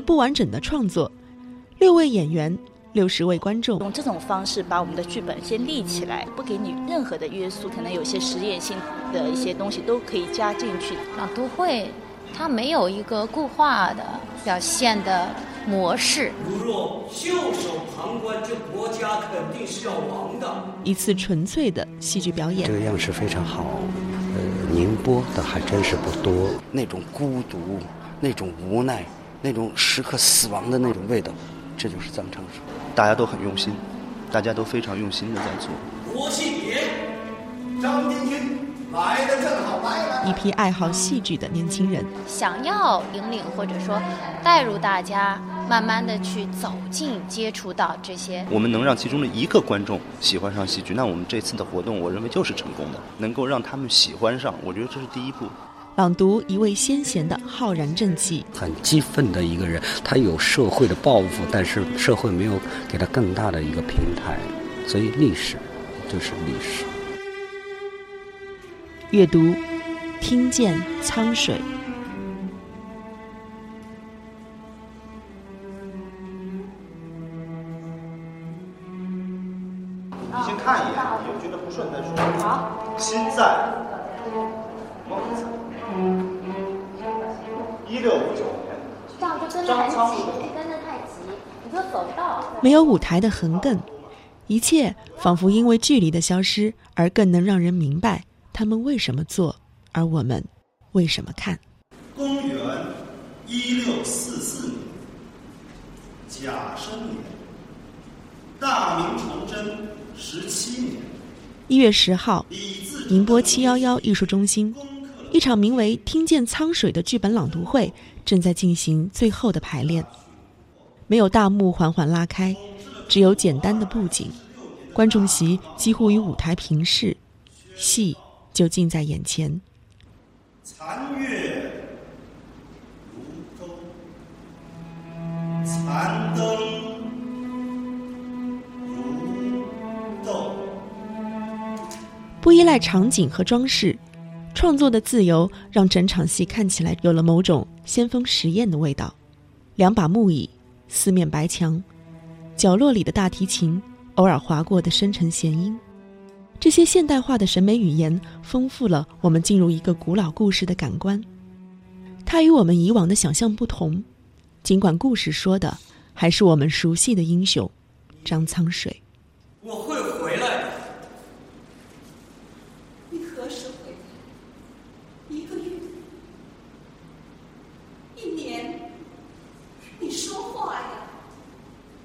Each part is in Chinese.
不完整的创作，六位演员，六十位观众，用这种方式把我们的剧本先立起来，不给你任何的约束，可能有些实验性的一些东西都可以加进去。朗读会，它没有一个固化的表现的模式。如若袖手旁观，这国家肯定是要亡的。一次纯粹的戏剧表演，这个样式非常好，呃，宁波的还真是不多。那种孤独，那种无奈。那种时刻死亡的那种味道，这就是藏唱水。大家都很用心，大家都非常用心的在做。国庆节，张天军来的正好，来了。一批爱好戏剧的年轻人，想要引领或者说带入大家，慢慢的去走进、接触到这些。我们能让其中的一个观众喜欢上戏剧，那我们这次的活动，我认为就是成功的。能够让他们喜欢上，我觉得这是第一步。朗读一位先贤的浩然正气，很激愤的一个人，他有社会的抱负，但是社会没有给他更大的一个平台，所以历史就是历史。阅读，听见沧水。没有舞台的横亘，一切仿佛因为距离的消失而更能让人明白他们为什么做，而我们为什么看。公元一六四四年甲申年，大明崇祯十七年一月十号，宁波七幺幺艺术中心。一场名为《听见沧水》的剧本朗读会正在进行最后的排练，没有大幕缓缓拉开，只有简单的布景，观众席几乎与舞台平视，戏就近在眼前。残月如钩，残灯如豆。不依赖场景和装饰。创作的自由让整场戏看起来有了某种先锋实验的味道。两把木椅，四面白墙，角落里的大提琴，偶尔划过的深沉弦音，这些现代化的审美语言丰富了我们进入一个古老故事的感官。它与我们以往的想象不同，尽管故事说的还是我们熟悉的英雄张苍水。我会。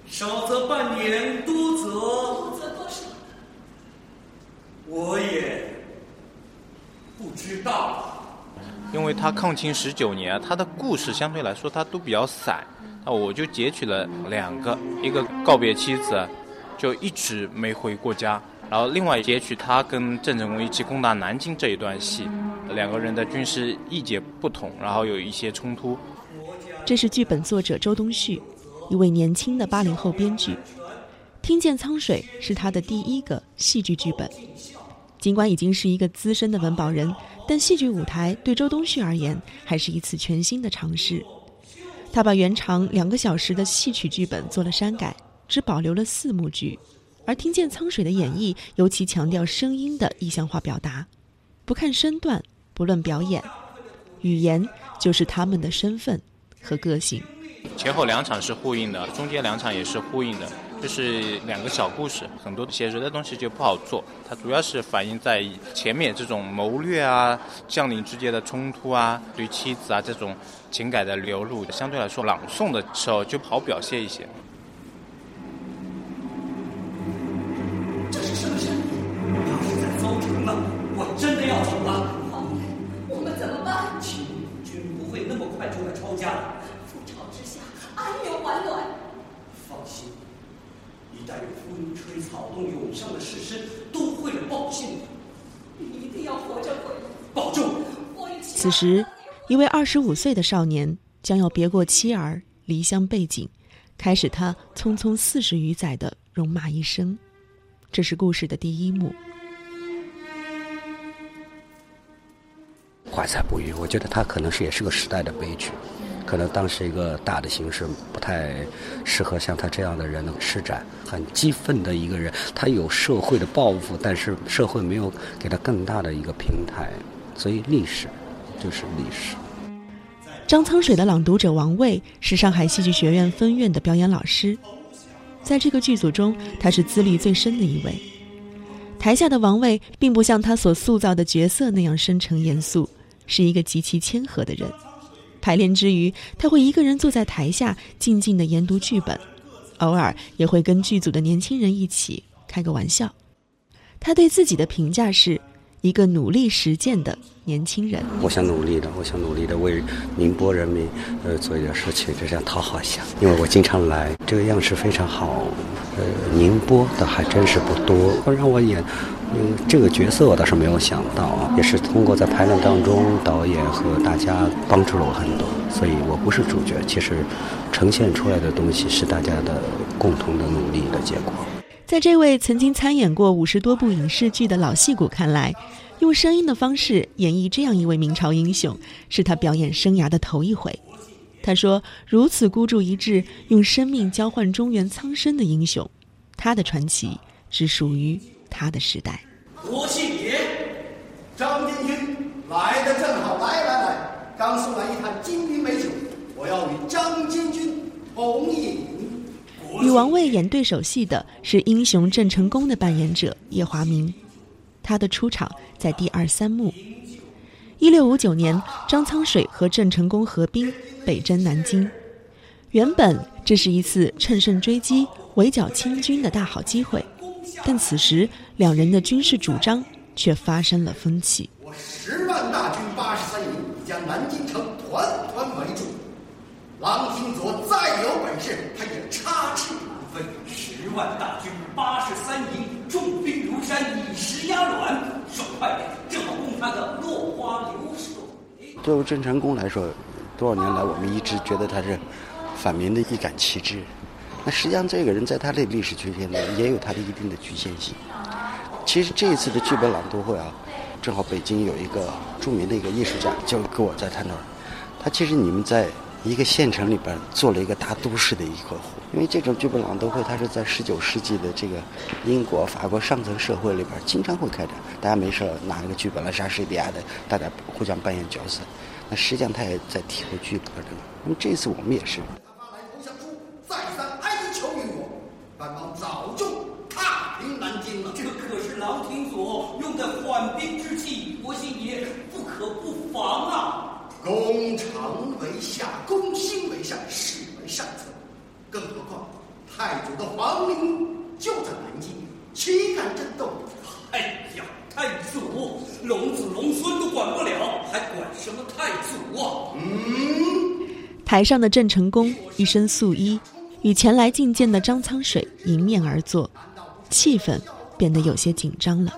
少则半年，多则多则多少？我也不知道。因为他抗清十九年，他的故事相对来说他都比较散，那我就截取了两个，一个告别妻子，就一直没回过家，然后另外截取他跟郑成功一起攻打南京这一段戏，两个人的军事意见不同，然后有一些冲突。这是剧本作者周东旭。一位年轻的八零后编剧，听见沧水是他的第一个戏剧剧本。尽管已经是一个资深的文保人，但戏剧舞台对周冬旭而言还是一次全新的尝试。他把原长两个小时的戏曲剧本做了删改，只保留了四幕剧。而听见沧水的演绎尤其强调声音的意象化表达，不看身段，不论表演，语言就是他们的身份和个性。前后两场是呼应的，中间两场也是呼应的，就是两个小故事很多写人的东西就不好做。它主要是反映在前面这种谋略啊将领之间的冲突啊对妻子啊这种情感的流露相对来说朗诵的时候就不好表现一些。这是什么我真的要走了。我们怎么办？秦军不会那么快就来抄家风吹草动涌上的士绅，都会来报信。你一定要活着回来，保重。此时，一位二十五岁的少年将要别过妻儿，离乡背井，开始他匆匆四十余载的戎马一生。这是故事的第一幕。怀才不遇，我觉得他可能是也是个时代的悲剧，可能当时一个大的形势不太适合像他这样的人能施展。很激愤的一个人，他有社会的抱负，但是社会没有给他更大的一个平台，所以历史就是历史。张苍水的朗读者王卫是上海戏剧学院分院的表演老师，在这个剧组中，他是资历最深的一位。台下的王卫并不像他所塑造的角色那样深沉严肃。是一个极其谦和的人。排练之余，他会一个人坐在台下，静静的研读剧本，偶尔也会跟剧组的年轻人一起开个玩笑。他对自己的评价是一个努力实践的年轻人。我想努力的，我想努力的为宁波人民呃做一点事情，就想讨好一下。因为我经常来，这个样式非常好。呃，宁波的还真是不多，让我演。嗯，这个角色我倒是没有想到啊，也是通过在排练当中，导演和大家帮助了我很多，所以我不是主角，其实呈现出来的东西是大家的共同的努力的结果。在这位曾经参演过五十多部影视剧的老戏骨看来，用声音的方式演绎这样一位明朝英雄，是他表演生涯的头一回。他说：“如此孤注一掷，用生命交换中原苍生的英雄，他的传奇只属于。”他的时代，我姓严，张将军来的正好，来来来，刚送来一坛金瓶美酒，我要与张将军同饮。与王卫演对手戏的是英雄郑成功的扮演者叶华明，他的出场在第二三幕。一六五九年，张苍水和郑成功合兵北征南京，原本这是一次乘胜追击、围剿清军的大好机会。但此时，两人的军事主张却发生了分歧。我十万大军八十三营，将南京城团团围住。郎廷佐再有本事，他也插翅难飞。十万大军八十三营，重兵山，以石压卵，手快，正好攻他的落花流水。作为郑成功来说，多少年来我们一直觉得他是反民的一杆旗帜。那实际上，这个人在他的历史区间内也有他的一定的局限性。其实这一次的剧本朗读会啊，正好北京有一个著名的一个艺术家，就跟我在探讨，他其实你们在一个县城里边做了一个大都市的一个湖。因为这种剧本朗读会，它是在十九世纪的这个英国、法国上层社会里边经常会开展，大家没事拿一个剧本来莎士比亚的，大家互相扮演角色。那实际上他也在体会剧本的。那么这次我们也是大妈来投降书再三哀求英国但王早就踏平南京了这可是郎廷锁用的。缓兵之计，我信也不可不防啊！攻城为下，攻心为上，是为上策。更何况太祖的皇陵就在南京，岂敢争斗？哎呀，太祖龙子龙孙都管不了，还管什么太祖啊？嗯。台上的郑成功一身素衣，与前来觐见的张苍水迎面而坐，气氛变得有些紧张了。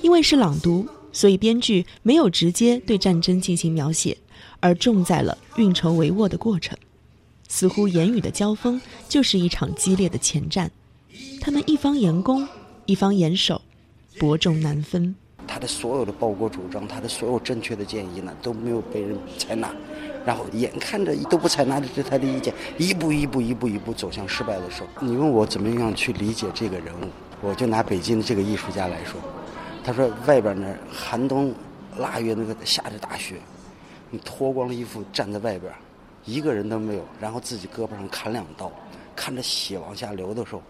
因为是朗读，所以编剧没有直接对战争进行描写，而重在了运筹帷幄的过程。似乎言语的交锋就是一场激烈的前战，他们一方言攻，一方言守，伯仲难分。他的所有的报国主张，他的所有正确的建议呢，都没有被人采纳，然后眼看着都不采纳的这他的意见，一步一步一步一步走向失败的时候，你问我怎么样去理解这个人物？我就拿北京的这个艺术家来说。他说：“外边那寒冬腊月，那个下着大雪，你脱光了衣服站在外边，一个人都没有。然后自己胳膊上砍两刀，看着血往下流的时候，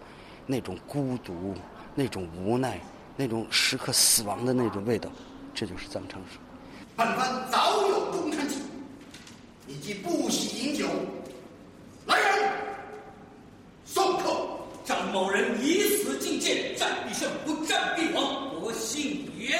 那种孤独，那种无奈，那种时刻死亡的那种味道，这就是张昌水。本番早有忠臣计，你既不喜饮酒，来人，送客。张某人以死进谏，战必胜，不战必亡。”我姓岳，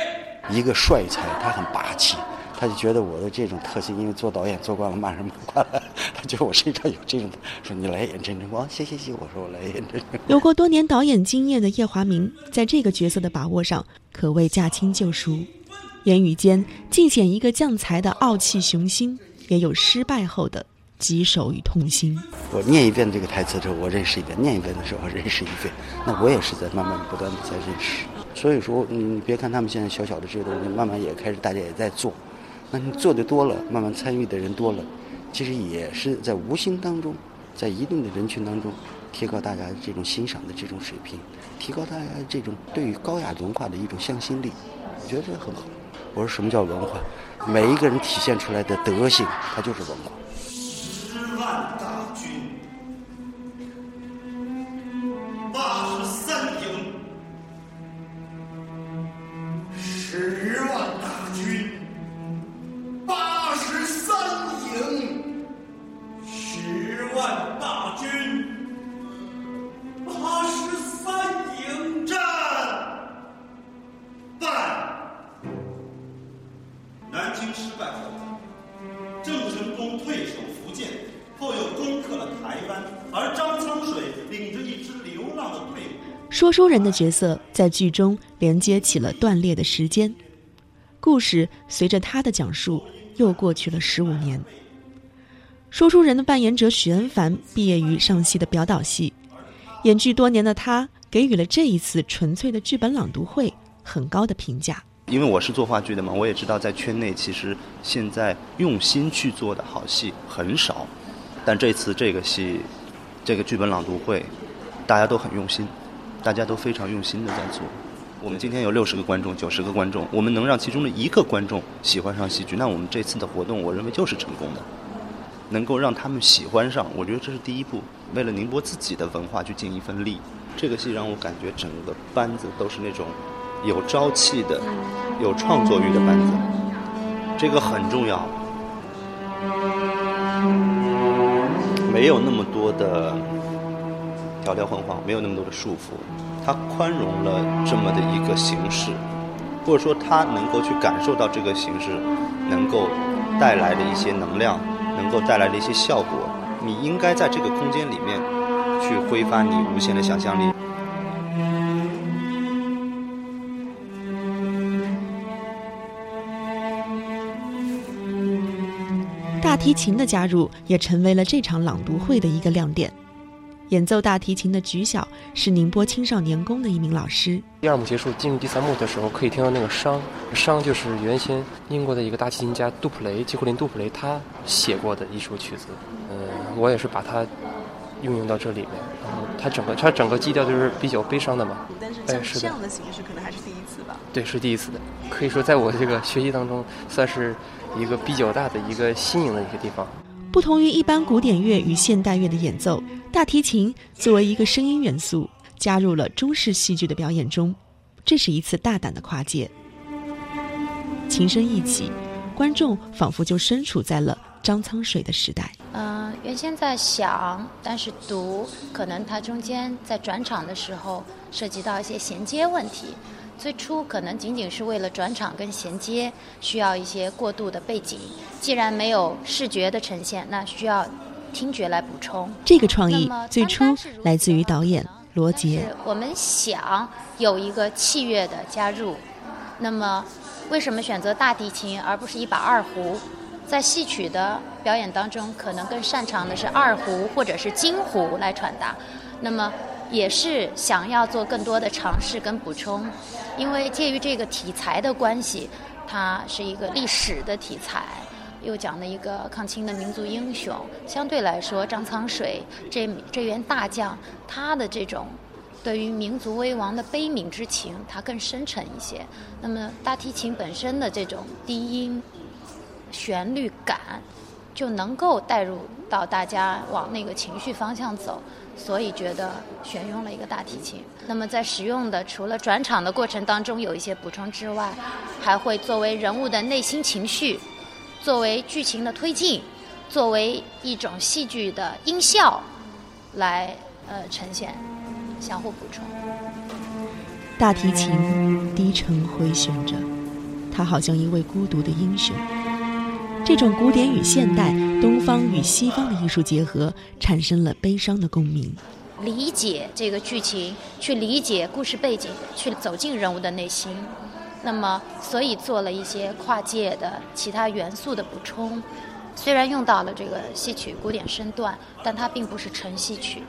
一个帅才，他很霸气，他就觉得我的这种特性，因为做导演做惯了，骂人骂惯了，他觉得我身上有这种，说你来演真正光，谢谢谢，我说我来演真正。有过多年导演经验的叶华明，在这个角色的把握上可谓驾轻就熟，言语间尽显一个将才的傲气雄心，也有失败后的棘手与痛心。我念一遍这个台词的时候，我认识一遍；念一遍的时候，认识一遍。那我也是在慢慢不断的在认识。所以说，你别看他们现在小小的这些东西，慢慢也开始大家也在做。那你做的多了，慢慢参与的人多了，其实也是在无形当中，在一定的人群当中，提高大家这种欣赏的这种水平，提高大家这种对于高雅文化的一种向心力。我觉得这很好。我说什么叫文化？每一个人体现出来的德性，它就是文化。说书人的角色在剧中连接起了断裂的时间，故事随着他的讲述又过去了十五年。说书人的扮演者许恩凡毕业于上戏的表导系，演剧多年的他给予了这一次纯粹的剧本朗读会很高的评价。因为我是做话剧的嘛，我也知道在圈内其实现在用心去做的好戏很少，但这次这个戏，这个剧本朗读会，大家都很用心，大家都非常用心的在做。我们今天有六十个观众，九十个观众，我们能让其中的一个观众喜欢上戏剧，那我们这次的活动，我认为就是成功的。能够让他们喜欢上，我觉得这是第一步。为了宁波自己的文化去尽一份力，这个戏让我感觉整个班子都是那种。有朝气的、有创作欲的班子，这个很重要。没有那么多的条条框框，没有那么多的束缚，它宽容了这么的一个形式，或者说他能够去感受到这个形式能够带来的一些能量，能够带来的一些效果。你应该在这个空间里面去挥发你无限的想象力。大提琴的加入也成为了这场朗读会的一个亮点。演奏大提琴的菊晓是宁波青少年宫的一名老师。第二幕结束，进入第三幕的时候，可以听到那个商，商就是原先英国的一个大提琴家杜普雷，吉库林·杜普雷他写过的一首曲子。呃，我也是把它运用到这里面。然后它整个它整个基调就是比较悲伤的嘛。但是像这样的形式可能还是第一次吧。对，是第一次的。可以说，在我这个学习当中，算是一个比较大的一个新颖的一个地方。不同于一般古典乐与现代乐的演奏，大提琴作为一个声音元素加入了中式戏剧的表演中，这是一次大胆的跨界。琴声一起，观众仿佛就身处在了张苍水的时代。嗯、呃，原先在想，但是读可能它中间在转场的时候涉及到一些衔接问题。最初可能仅仅是为了转场跟衔接，需要一些过渡的背景。既然没有视觉的呈现，那需要听觉来补充。这个创意最初来自于导演罗杰。我们想有一个器乐的加入，那么为什么选择大提琴而不是一把二胡？在戏曲的表演当中，可能更擅长的是二胡或者是京胡来传达。那么也是想要做更多的尝试跟补充，因为介于这个题材的关系，它是一个历史的题材，又讲了一个抗清的民族英雄。相对来说，张苍水这这员大将，他的这种对于民族危亡的悲悯之情，它更深沉一些。那么大提琴本身的这种低音旋律感，就能够带入到大家往那个情绪方向走。所以觉得选用了一个大提琴。那么在使用的除了转场的过程当中有一些补充之外，还会作为人物的内心情绪，作为剧情的推进，作为一种戏剧的音效，来呃呈现，相互补充。大提琴低沉回旋着，它好像一位孤独的英雄。这种古典与现代、东方与西方的艺术结合，产生了悲伤的共鸣。理解这个剧情，去理解故事背景，去走进人物的内心。那么，所以做了一些跨界的其他元素的补充。虽然用到了这个戏曲古典身段，但它并不是纯戏曲，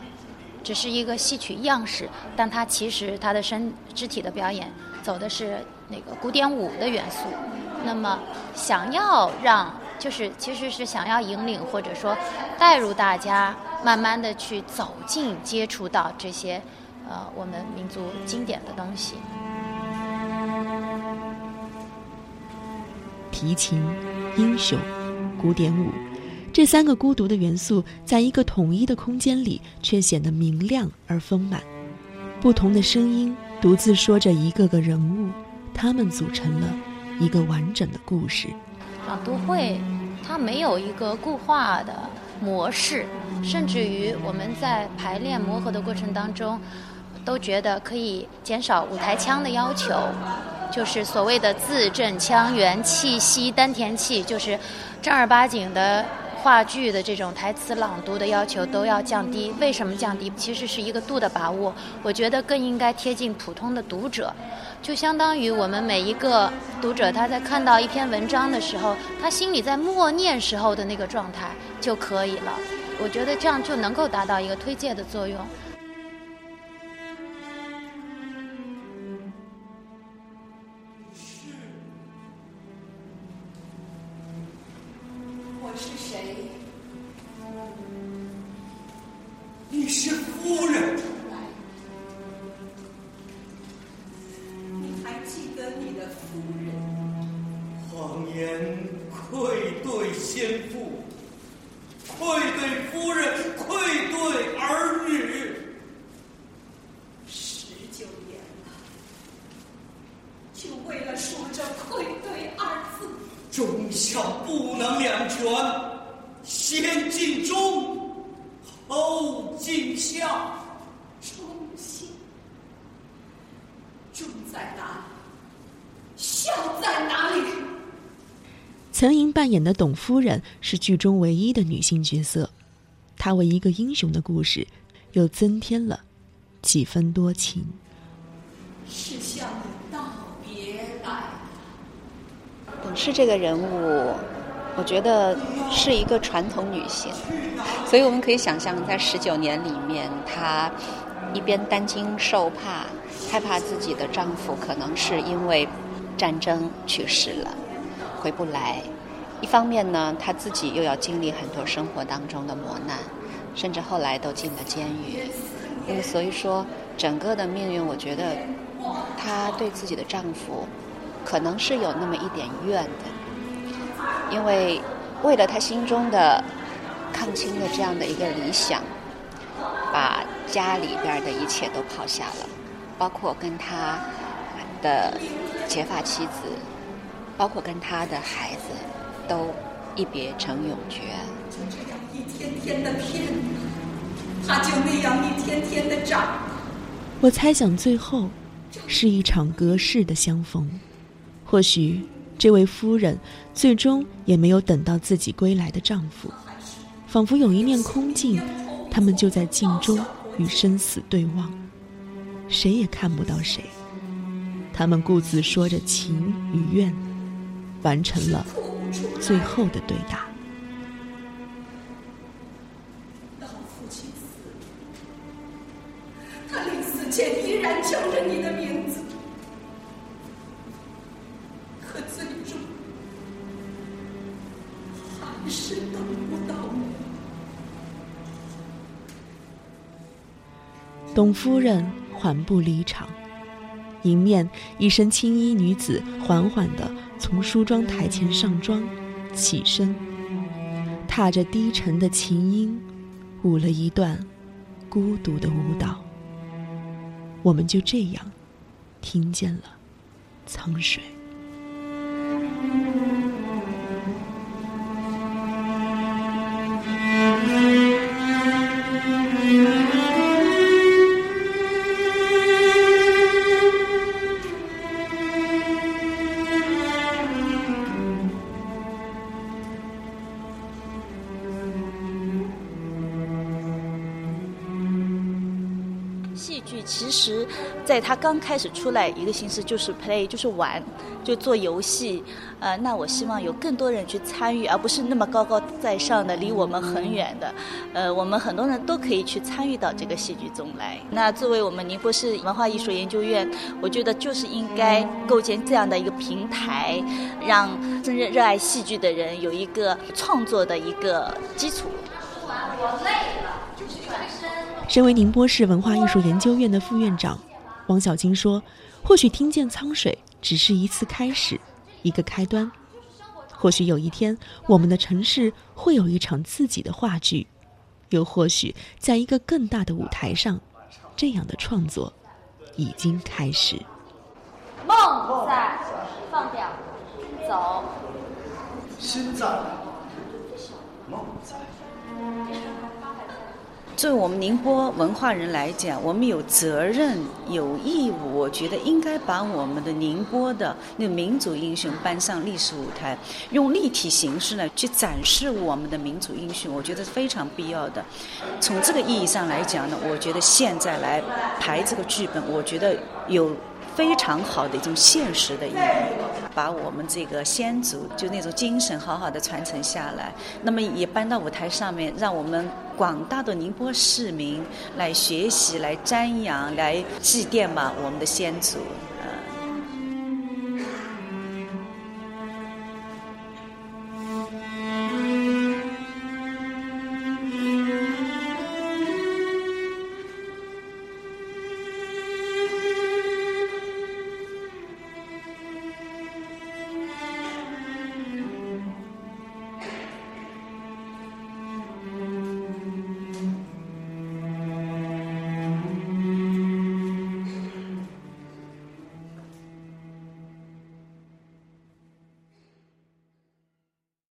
只是一个戏曲样式。但它其实它的身肢体的表演走的是那个古典舞的元素。那么，想要让就是其实是想要引领或者说带入大家，慢慢的去走进接触到这些呃我们民族经典的东西。提琴、英雄。古典舞，这三个孤独的元素，在一个统一的空间里，却显得明亮而丰满。不同的声音独自说着一个个人物，他们组成了一个完整的故事。朗读会，它没有一个固化的模式，甚至于我们在排练磨合的过程当中，都觉得可以减少舞台腔的要求，就是所谓的字正腔圆、气息丹田气，就是。正儿八经的话剧的这种台词朗读的要求都要降低，为什么降低？其实是一个度的把握。我觉得更应该贴近普通的读者，就相当于我们每一个读者他在看到一篇文章的时候，他心里在默念时候的那个状态就可以了。我觉得这样就能够达到一个推介的作用。是谁？曾莹扮演的董夫人是剧中唯一的女性角色，她为一个英雄的故事，又增添了几分多情。是向你道别来。董氏这个人物，我觉得是一个传统女性，所以我们可以想象，在十九年里面，她一边担惊受怕，害怕自己的丈夫可能是因为战争去世了。回不来，一方面呢，她自己又要经历很多生活当中的磨难，甚至后来都进了监狱。因为所以说，整个的命运，我觉得她对自己的丈夫可能是有那么一点怨的，因为为了她心中的抗清的这样的一个理想，把家里边的一切都抛下了，包括跟他的结发妻子。包括跟他的孩子，都一别成永诀。就这样一天天的骗他，他就那样一天天的长。我猜想，最后是一场隔世的相逢。或许，这位夫人最终也没有等到自己归来的丈夫，仿佛有一面空镜，他们就在镜中与生死对望，谁也看不到谁。他们各自说着情与愿。完成了最后的对答。夫人缓步离场，迎面一身青衣女子缓缓地。从梳妆台前上妆，起身，踏着低沉的琴音，舞了一段孤独的舞蹈。我们就这样听见了沧水。在他刚开始出来一个形式就是 play，就是玩，就做游戏。呃，那我希望有更多人去参与，而不是那么高高在上的，离我们很远的。呃，我们很多人都可以去参与到这个戏剧中来。那作为我们宁波市文化艺术研究院，我觉得就是应该构建这样的一个平台，让真正热爱戏剧的人有一个创作的一个基础。身为宁波市文化艺术研究院的副院长，汪小晶说：“或许听见沧水只是一次开始，一个开端。或许有一天，我们的城市会有一场自己的话剧，又或许在一个更大的舞台上，这样的创作已经开始。”梦在，放掉，走。心在，作为我们宁波文化人来讲，我们有责任、有义务，我觉得应该把我们的宁波的那民族英雄搬上历史舞台，用立体形式呢去展示我们的民族英雄，我觉得是非常必要的。从这个意义上来讲呢，我觉得现在来排这个剧本，我觉得有。非常好的一种现实的意义，把我们这个先祖就那种精神好好的传承下来，那么也搬到舞台上面，让我们广大的宁波市民来学习、来瞻仰、来祭奠吧我们的先祖。